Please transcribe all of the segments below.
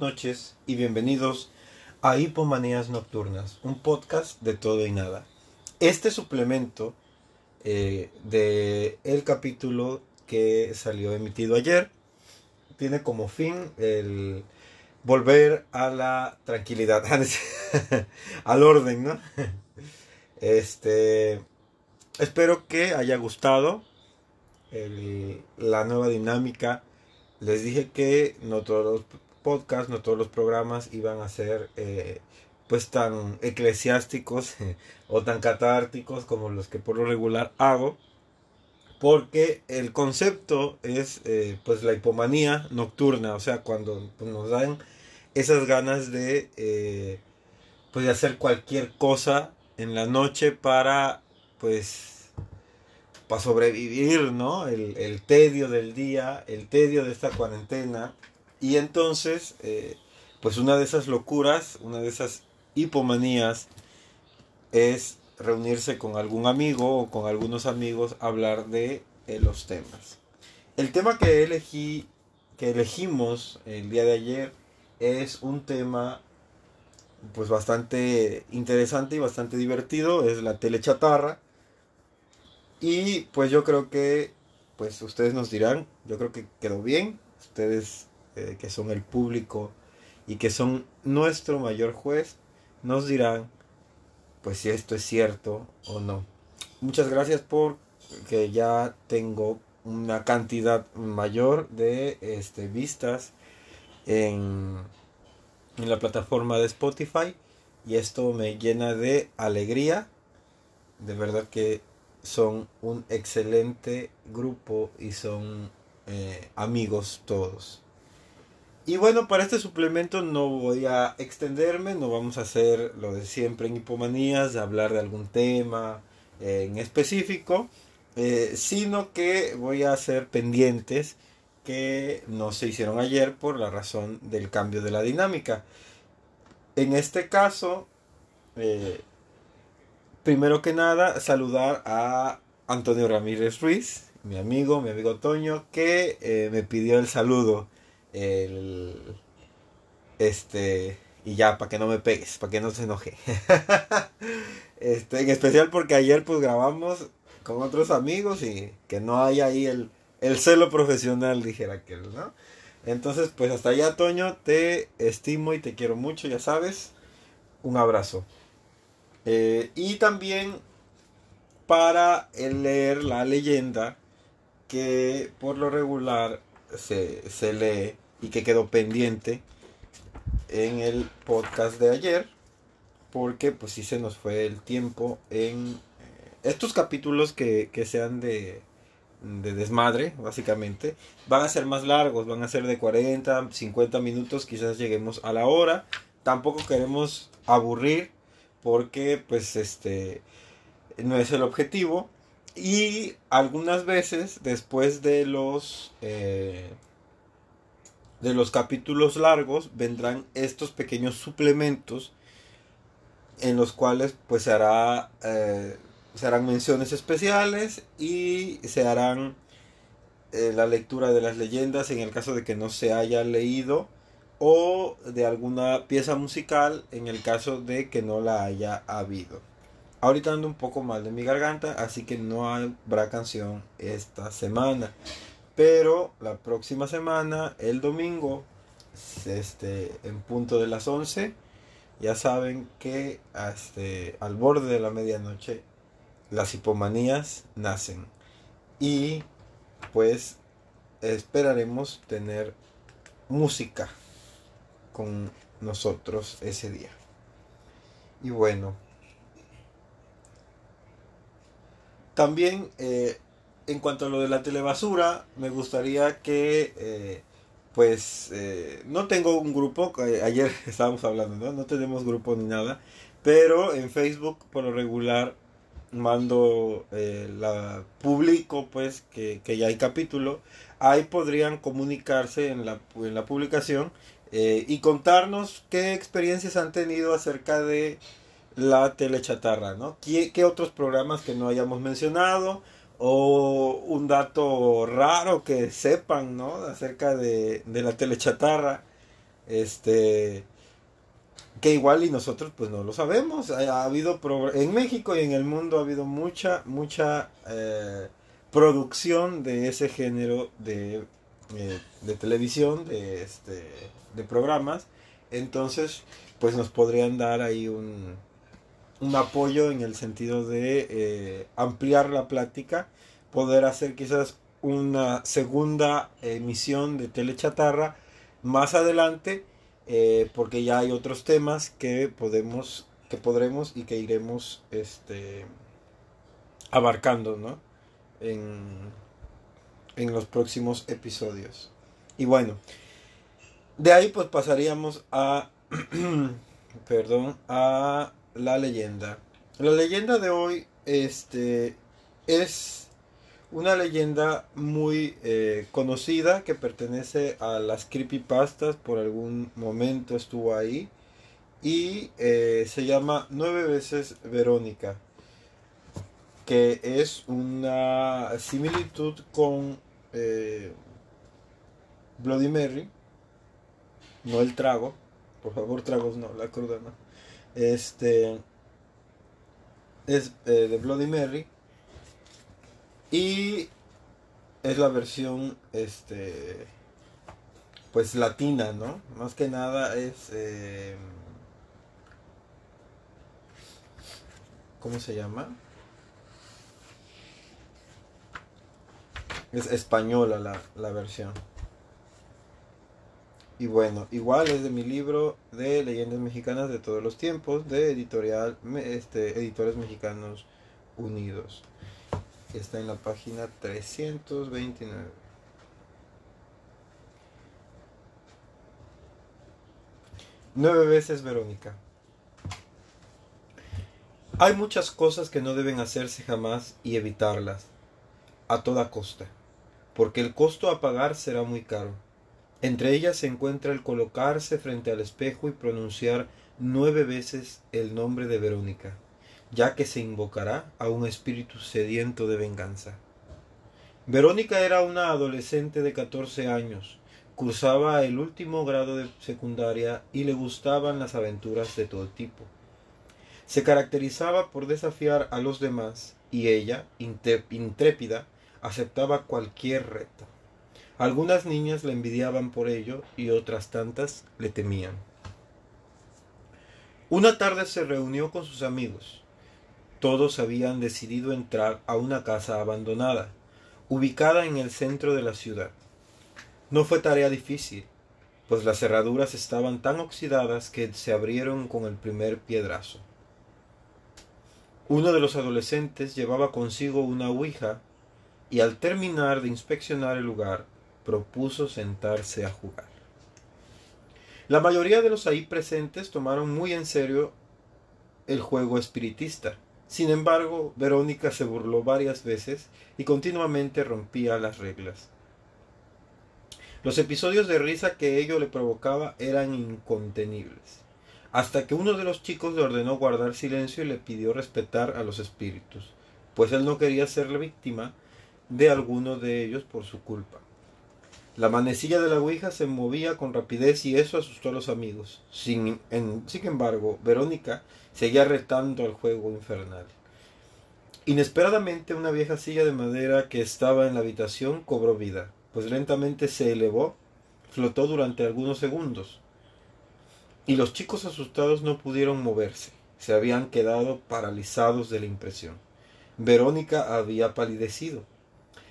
Noches y bienvenidos a Hipomanías Nocturnas, un podcast de todo y nada. Este suplemento eh, de el capítulo que salió emitido ayer tiene como fin el volver a la tranquilidad, al orden, ¿no? Este, espero que haya gustado la nueva dinámica. Les dije que no todos los podcasts, no todos los programas iban a ser eh, pues tan eclesiásticos o tan catárticos como los que por lo regular hago. Porque el concepto es eh, pues la hipomanía nocturna, o sea, cuando pues, nos dan esas ganas de eh, pues hacer cualquier cosa en la noche para pues para sobrevivir, ¿no? El, el, tedio del día, el tedio de esta cuarentena. Y entonces, eh, pues una de esas locuras, una de esas hipomanías es reunirse con algún amigo o con algunos amigos a hablar de eh, los temas. El tema que elegí, que elegimos el día de ayer, es un tema pues bastante interesante y bastante divertido, es la telechatarra y pues yo creo que, pues ustedes nos dirán, yo creo que quedó bien. Ustedes eh, que son el público y que son nuestro mayor juez, nos dirán, pues si esto es cierto o no. Muchas gracias por que ya tengo una cantidad mayor de este, vistas en, en la plataforma de Spotify y esto me llena de alegría. De verdad que son un excelente grupo y son eh, amigos todos. Y bueno, para este suplemento no voy a extenderme, no vamos a hacer lo de siempre en hipomanías, de hablar de algún tema eh, en específico, eh, sino que voy a hacer pendientes que no se hicieron ayer por la razón del cambio de la dinámica. En este caso, primero que nada, saludar a Antonio Ramírez Ruiz, mi amigo, mi amigo Toño, que eh, me pidió el saludo. El, este, y ya, para que no me pegues, para que no se enoje. este, en especial porque ayer pues grabamos con otros amigos y que no hay ahí el, el celo profesional, dijera aquel, ¿no? Entonces, pues hasta allá, Toño, te estimo y te quiero mucho, ya sabes. Un abrazo. Eh, y también para leer la leyenda que por lo regular se, lee y que quedó pendiente en el podcast de ayer porque pues sí se nos fue el tiempo en eh, estos capítulos que, que sean de, de desmadre básicamente van a ser más largos van a ser de 40 50 minutos quizás lleguemos a la hora. Tampoco queremos aburrir porque pues este no es el objetivo y algunas veces después de los eh, de los capítulos largos vendrán estos pequeños suplementos en los cuales pues se hará eh, harán menciones especiales y se harán eh, la lectura de las leyendas en el caso de que no se haya leído o de alguna pieza musical en el caso de que no la haya habido. Ahorita ando un poco mal de mi garganta, así que no habrá canción esta semana. Pero la próxima semana, el domingo, este, en punto de las 11, ya saben que este, al borde de la medianoche las hipomanías nacen. Y pues esperaremos tener música con nosotros ese día. Y bueno, también eh, en cuanto a lo de la telebasura, me gustaría que, eh, pues, eh, no tengo un grupo, ayer estábamos hablando, ¿no? No tenemos grupo ni nada, pero en Facebook por lo regular mando la publico pues que, que, ya hay capítulo ahí podrían comunicarse en la, en la publicación y contarnos qué experiencias han tenido acerca de la telechatarra, ¿no? ¿Qué, ¿Qué, otros programas que no hayamos mencionado? O un dato raro que sepan, ¿no? Acerca de, de la telechatarra. Este, que igual y nosotros pues no lo sabemos. Ha, habido, en México y en el mundo ha habido mucha, mucha eh, producción de ese género de, eh, de televisión, de, este, de programas. Entonces, pues nos podrían dar ahí un, un apoyo en el sentido de eh, ampliar la plática, poder hacer quizás una segunda emisión de Telechatarra más adelante, eh, porque ya hay otros temas que podemos, que podremos y que iremos este, abarcando, ¿no? En, en los próximos episodios. Y bueno, de ahí pues pasaríamos a, perdón, a la leyenda. La leyenda de hoy este, es una leyenda muy eh, conocida que pertenece a las creepypastas, por algún momento estuvo ahí, y eh, se llama Nueve veces Verónica, que es una similitud con eh, Bloody Mary, no el trago, por favor tragos no, la cruda no. Este es eh, de Bloody Mary y es la versión este pues latina, ¿no? Más que nada es eh, ¿cómo se llama? Es española la, la versión. Y bueno, igual es de mi libro de leyendas mexicanas de todos los tiempos, de editorial, este, Editores Mexicanos Unidos. Está en la página 329. Nueve veces Verónica. Hay muchas cosas que no deben hacerse jamás y evitarlas, a toda costa, porque el costo a pagar será muy caro entre ellas se encuentra el colocarse frente al espejo y pronunciar nueve veces el nombre de Verónica, ya que se invocará a un espíritu sediento de venganza. Verónica era una adolescente de catorce años, cursaba el último grado de secundaria y le gustaban las aventuras de todo tipo. Se caracterizaba por desafiar a los demás y ella, intrépida, aceptaba cualquier reto. Algunas niñas le envidiaban por ello y otras tantas le temían. Una tarde se reunió con sus amigos. Todos habían decidido entrar a una casa abandonada, ubicada en el centro de la ciudad. No fue tarea difícil, pues las cerraduras estaban tan oxidadas que se abrieron con el primer piedrazo. Uno de los adolescentes llevaba consigo una ouija y al terminar de inspeccionar el lugar propuso sentarse a jugar. La mayoría de los ahí presentes tomaron muy en serio el juego espiritista. Sin embargo, Verónica se burló varias veces y continuamente rompía las reglas. Los episodios de risa que ello le provocaba eran incontenibles, hasta que uno de los chicos le ordenó guardar silencio y le pidió respetar a los espíritus, pues él no quería ser la víctima de alguno de ellos por su culpa. La manecilla de la Ouija se movía con rapidez y eso asustó a los amigos. Sin, sin embargo, Verónica seguía retando al juego infernal. Inesperadamente una vieja silla de madera que estaba en la habitación cobró vida, pues lentamente se elevó, flotó durante algunos segundos. Y los chicos asustados no pudieron moverse, se habían quedado paralizados de la impresión. Verónica había palidecido,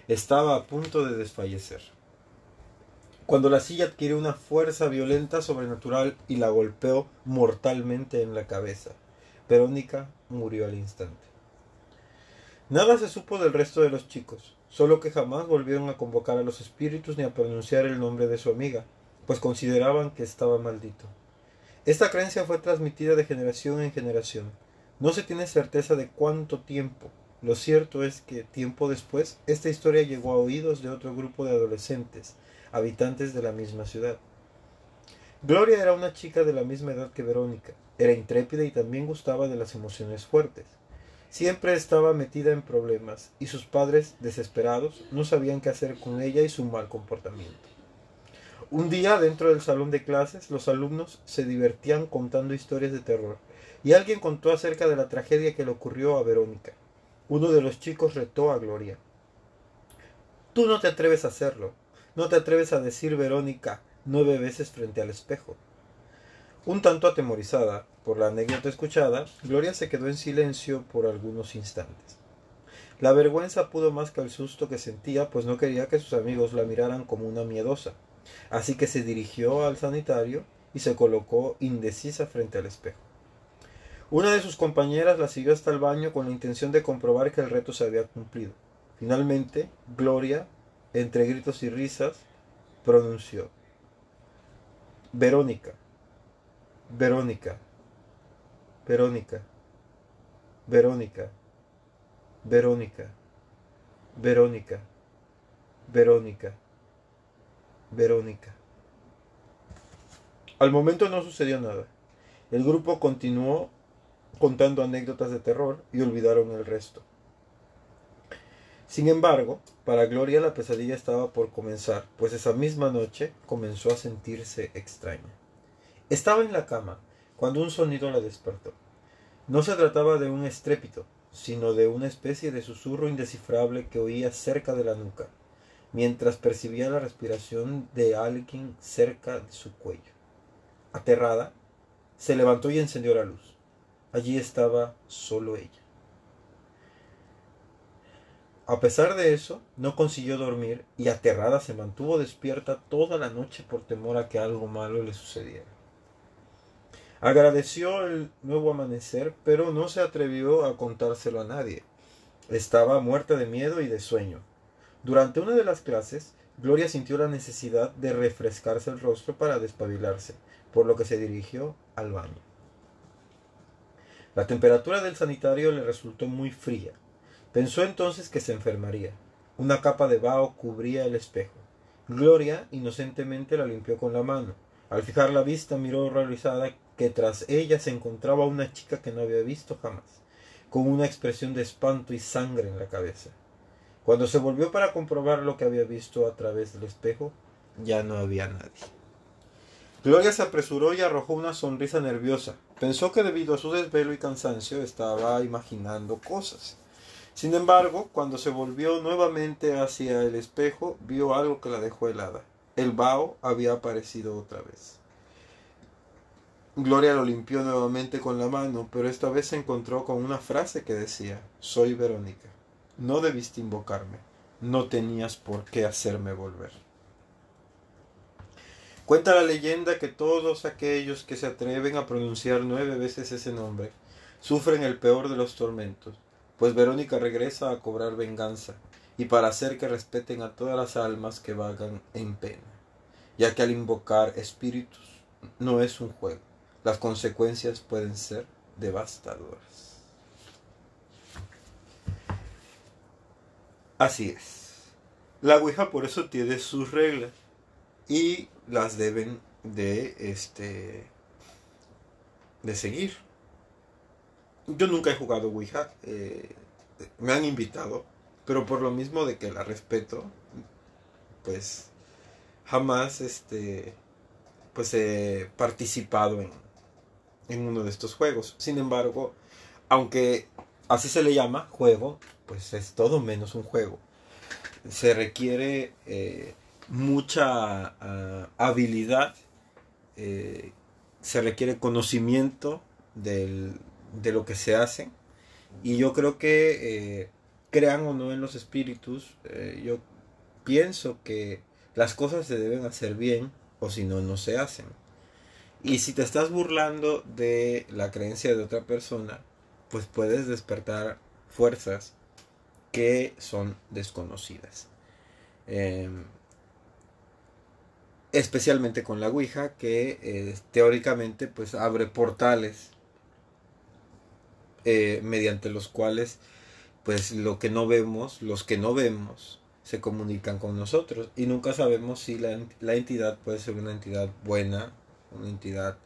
estaba a punto de desfallecer cuando la silla adquirió una fuerza violenta sobrenatural y la golpeó mortalmente en la cabeza. Verónica murió al instante. Nada se supo del resto de los chicos, solo que jamás volvieron a convocar a los espíritus ni a pronunciar el nombre de su amiga, pues consideraban que estaba maldito. Esta creencia fue transmitida de generación en generación. No se tiene certeza de cuánto tiempo. Lo cierto es que, tiempo después, esta historia llegó a oídos de otro grupo de adolescentes, habitantes de la misma ciudad. Gloria era una chica de la misma edad que Verónica, era intrépida y también gustaba de las emociones fuertes. Siempre estaba metida en problemas y sus padres, desesperados, no sabían qué hacer con ella y su mal comportamiento. Un día dentro del salón de clases los alumnos se divertían contando historias de terror y alguien contó acerca de la tragedia que le ocurrió a Verónica. Uno de los chicos retó a Gloria. Tú no te atreves a hacerlo, no te atreves a decir Verónica nueve veces frente al espejo. Un tanto atemorizada por la anécdota escuchada, Gloria se quedó en silencio por algunos instantes. La vergüenza pudo más que el susto que sentía, pues no quería que sus amigos la miraran como una miedosa. Así que se dirigió al sanitario y se colocó indecisa frente al espejo. Una de sus compañeras la siguió hasta el baño con la intención de comprobar que el reto se había cumplido. Finalmente, Gloria, entre gritos y risas, pronunció Verónica, Verónica, Verónica, Verónica. Verónica, Verónica, Verónica, Verónica. Al momento no sucedió nada. El grupo continuó contando anécdotas de terror y olvidaron el resto. Sin embargo, para Gloria la pesadilla estaba por comenzar, pues esa misma noche comenzó a sentirse extraña. Estaba en la cama cuando un sonido la despertó. No se trataba de un estrépito, sino de una especie de susurro indescifrable que oía cerca de la nuca, mientras percibía la respiración de alguien cerca de su cuello. Aterrada, se levantó y encendió la luz. Allí estaba solo ella. A pesar de eso, no consiguió dormir y aterrada se mantuvo despierta toda la noche por temor a que algo malo le sucediera. Agradeció el nuevo amanecer, pero no se atrevió a contárselo a nadie. Estaba muerta de miedo y de sueño. Durante una de las clases, Gloria sintió la necesidad de refrescarse el rostro para despabilarse, por lo que se dirigió al baño. La temperatura del sanitario le resultó muy fría. Pensó entonces que se enfermaría. Una capa de vaho cubría el espejo. Gloria inocentemente la limpió con la mano. Al fijar la vista miró horrorizada que tras ella se encontraba una chica que no había visto jamás, con una expresión de espanto y sangre en la cabeza. Cuando se volvió para comprobar lo que había visto a través del espejo, ya no había nadie. Gloria se apresuró y arrojó una sonrisa nerviosa. Pensó que debido a su desvelo y cansancio estaba imaginando cosas. Sin embargo, cuando se volvió nuevamente hacia el espejo, vio algo que la dejó helada. El vaho había aparecido otra vez. Gloria lo limpió nuevamente con la mano, pero esta vez se encontró con una frase que decía, Soy Verónica, no debiste invocarme, no tenías por qué hacerme volver. Cuenta la leyenda que todos aquellos que se atreven a pronunciar nueve veces ese nombre sufren el peor de los tormentos, pues Verónica regresa a cobrar venganza y para hacer que respeten a todas las almas que vagan en pena, ya que al invocar espíritus no es un juego las consecuencias pueden ser devastadoras. Así es. La Ouija por eso tiene sus reglas y las deben de este de seguir. Yo nunca he jugado Ouija, eh, me han invitado, pero por lo mismo de que la respeto, pues jamás este pues he participado en, en uno de estos juegos. Sin embargo, aunque así se le llama juego, pues es todo menos un juego. Se requiere eh, mucha ah, habilidad, eh, se requiere conocimiento de lo que se hace. Y yo creo que, eh, crean o no en los espíritus, yo pienso que las cosas se deben hacer bien o si no, no se hacen. Y si te estás burlando de la creencia de otra persona, pues puedes despertar fuerzas que son desconocidas. Em, especialmente con la Ouija, que eh, teóricamente pues abre portales eh, mediante los cuales pues lo que no vemos, los que no vemos, se comunican con nosotros y nunca sabemos si la, la entidad puede ser una entidad buena una entidad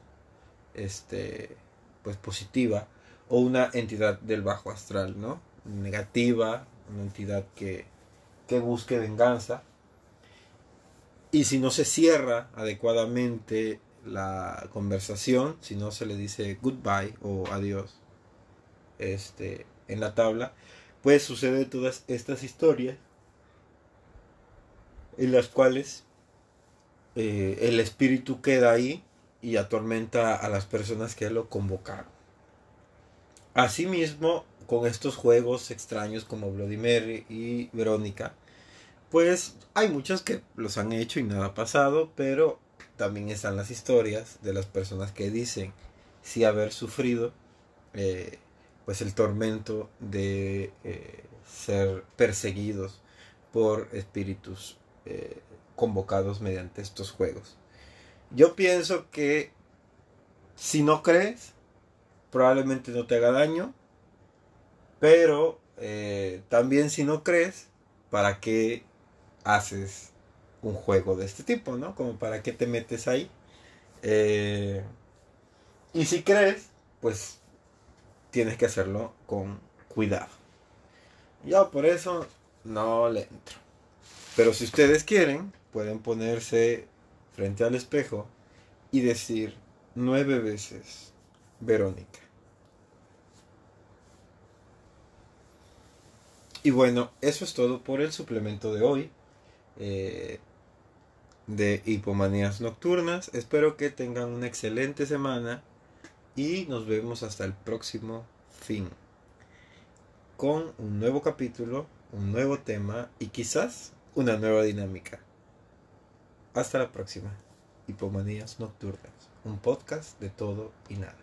este pues positiva o una entidad del bajo astral, ¿no? Negativa, una entidad que, que busque venganza. Y si no se cierra adecuadamente la conversación, si no se le dice goodbye o adiós este, en la tabla, pues sucede todas estas historias en las cuales eh, el espíritu queda ahí y atormenta a las personas que lo convocaron. Asimismo, con estos juegos extraños como Bloody Mary y Verónica, pues hay muchos que los han hecho y nada ha pasado, pero también están las historias de las personas que dicen sí haber sufrido eh, pues el tormento de eh, ser perseguidos por espíritus eh, convocados mediante estos juegos. Yo pienso que si no crees, probablemente no te haga daño, pero también si no crees, ¿para qué haces un juego de este tipo, ¿no? Como para qué te metes ahí. Eh, y si crees, pues tienes que hacerlo con cuidado. Yo por eso no le entro. Pero si ustedes quieren, pueden ponerse frente al espejo y decir nueve veces Verónica. Y bueno, eso es todo por el suplemento de hoy. Eh, de hipomanías nocturnas. Espero que tengan una excelente semana y nos vemos hasta el próximo fin con un nuevo capítulo, un nuevo tema y quizás una nueva dinámica. Hasta la próxima. Hipomanías nocturnas, un podcast de todo y nada.